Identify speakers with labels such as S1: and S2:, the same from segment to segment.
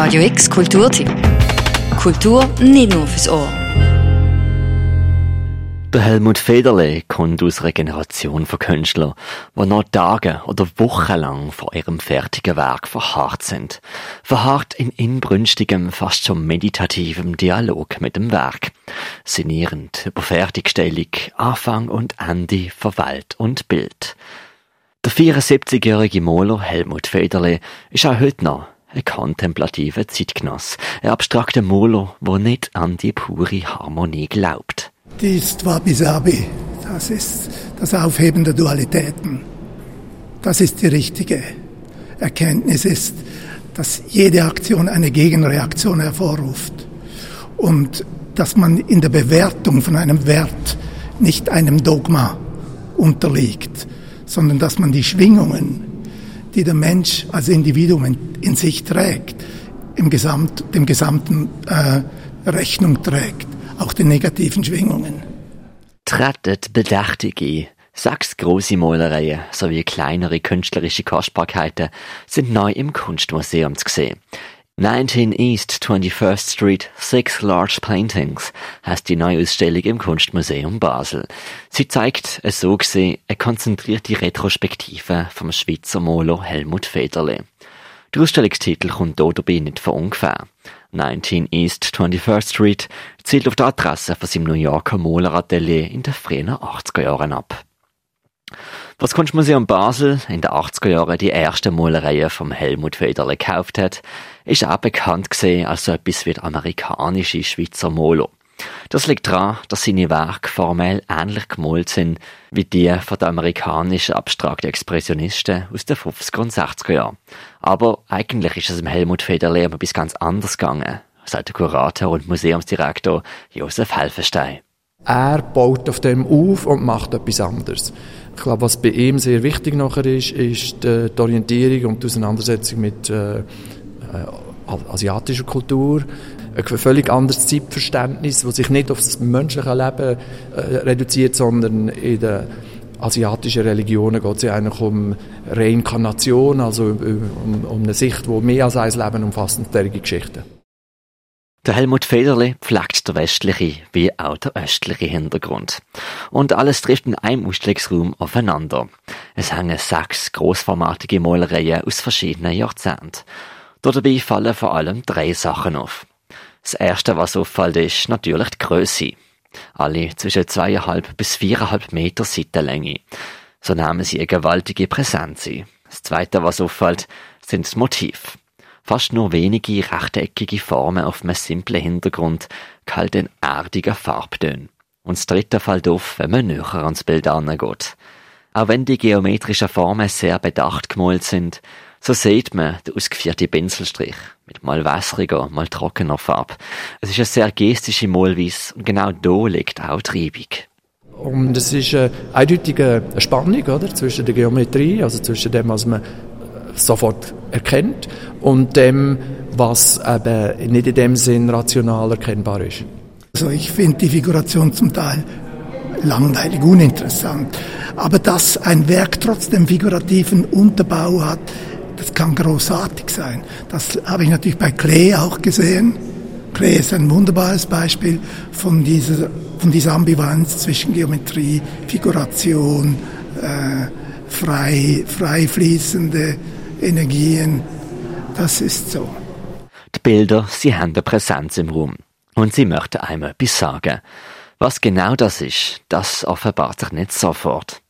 S1: Radio X Kulturtipp. Kultur nicht nur fürs Ohr.
S2: Der Helmut Federle kommt aus einer Generation von Künstlern, die noch Tage oder Wochen lang vor ihrem fertigen Werk verharrt sind. Verharrt in inbrünstigem, fast schon meditativem Dialog mit dem Werk. Sinnierend über Fertigstellung, Anfang und Ende von Welt und Bild. Der 74-jährige Maler Helmut Federle ist auch heute noch ein kontemplativer Zeitgenoss, ein abstrakter Maler, der nicht an die pure Harmonie glaubt.
S3: Dies Wabi-Sabi, das ist das Aufheben der Dualitäten. Das ist die richtige Erkenntnis, ist, dass jede Aktion eine Gegenreaktion hervorruft und dass man in der Bewertung von einem Wert nicht einem Dogma unterliegt, sondern dass man die Schwingungen, die der Mensch als Individuum in, in sich trägt, im Gesamt, dem gesamten äh, Rechnung trägt auch den negativen Schwingungen.
S2: Trettet Bedächtige. Sechs große Malereien sowie kleinere künstlerische Kostbarkeiten sind neu im Kunstmuseum zu sehen. 19 East 21st Street, Six Large Paintings heißt die neue Ausstellung im Kunstmuseum Basel. Sie zeigt, es so gesehen, eine konzentrierte Retrospektive vom Schweizer Maler Helmut Federle. Der Ausstellungstitel kommt hier dabei nicht von ungefähr. 19 East 21st Street zielt auf die Adresse von seinem New Yorker Maleratelier in den frühen 80er Jahren ab. Was Kunstmuseum Basel in den 80er Jahren die erste Malereien vom Helmut Federle gekauft hat, ist auch bekannt gesehen als so etwas wie der amerikanische Schweizer Maler. Das liegt daran, dass seine Werke formell ähnlich gemalt sind wie die von den amerikanischen abstrakten Expressionisten aus den 50er und 60er Jahren. Aber eigentlich ist es im Helmut Federle um etwas ganz anderes gegangen, sagt der Kurator und Museumsdirektor Josef Helfenstein.
S4: Er baut auf dem auf und macht etwas anderes. Ich glaube, was bei ihm sehr wichtig nachher ist, ist die Orientierung und die Auseinandersetzung mit äh, äh asiatischer Kultur, ein völlig anderes Zeitverständnis, das sich nicht auf das menschliche Leben äh, reduziert, sondern in den asiatischen Religionen geht es ja eigentlich um Reinkarnation, also um, um eine Sicht, die mehr als ein Leben umfasst und derige Geschichten.
S2: Der Helmut Federle pflegt der westliche wie auch der östliche Hintergrund. Und alles trifft in einem Ausstellungsraum aufeinander. Es hängen sechs großformatige Malereien aus verschiedenen Jahrzehnten. Dabei fallen vor allem drei Sachen auf. Das erste, was auffällt, ist natürlich die Größe. Alle zwischen zweieinhalb bis viereinhalb Meter Seitenlänge. So nehmen sie eine gewaltige Präsenz. Das zweite, was auffällt, sind das Motiv. Fast nur wenige rechteckige Formen auf einem simplen Hintergrund, kalt in erdiger Farbtönen. Und das dritte fällt auf, wenn man näher ans Bild angeht. Auch wenn die geometrischen Formen sehr bedacht gemalt sind, so sieht man den ausgeführten Pinselstrich mit mal wässriger, mal trockener Farbe. Es ist eine sehr gestische Malweise und genau da liegt auch die Reibung.
S4: Und es ist eine eindeutige Spannung oder, zwischen der Geometrie, also zwischen dem, was man sofort erkennt, und dem, was eben nicht in dem Sinn rational erkennbar ist.
S3: Also ich finde die Figuration zum Teil langweilig, uninteressant. Aber dass ein Werk trotzdem figurativen Unterbau hat, das kann großartig sein. Das habe ich natürlich bei Klee auch gesehen. Klee ist ein wunderbares Beispiel von dieser, von dieser Ambivalenz zwischen Geometrie, Figuration, äh, frei, frei fließende Energien. Das ist so.
S2: Die Bilder, sie haben eine Präsenz im Raum. Und sie möchten einmal etwas sagen. Was genau das ist, das offenbart sich nicht sofort.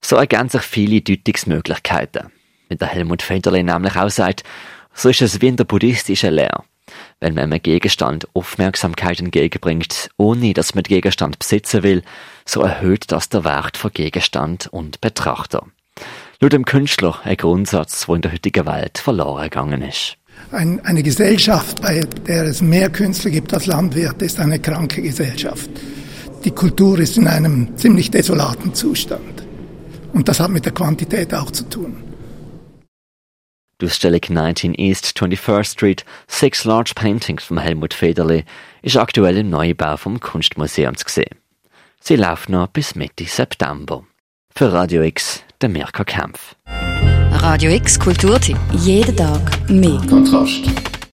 S2: So ergänzen sich viele Deutungsmöglichkeiten wie der Helmut Federle nämlich auch sagt, so ist es wie in der buddhistischen Lehre. Wenn man einem Gegenstand Aufmerksamkeit entgegenbringt, ohne dass man den Gegenstand besitzen will, so erhöht das der Wert von Gegenstand und Betrachter. Laut dem Künstler ein Grundsatz, der in der heutigen Welt verloren gegangen ist.
S3: Ein, eine Gesellschaft, bei der es mehr Künstler gibt als Landwirte, ist eine kranke Gesellschaft. Die Kultur ist in einem ziemlich desolaten Zustand. Und das hat mit der Quantität auch zu tun.
S2: Die Ausstellung 19 East 21st Street, Six Large Paintings von Helmut Federle, ist aktuell im Neubau vom Kunstmuseum zu sehen. Sie läuft noch bis Mitte September. Für Radio X, der Mirka Kempf.
S1: Radio X Kulturtipp. Jeden Tag mehr.
S5: Kontrast.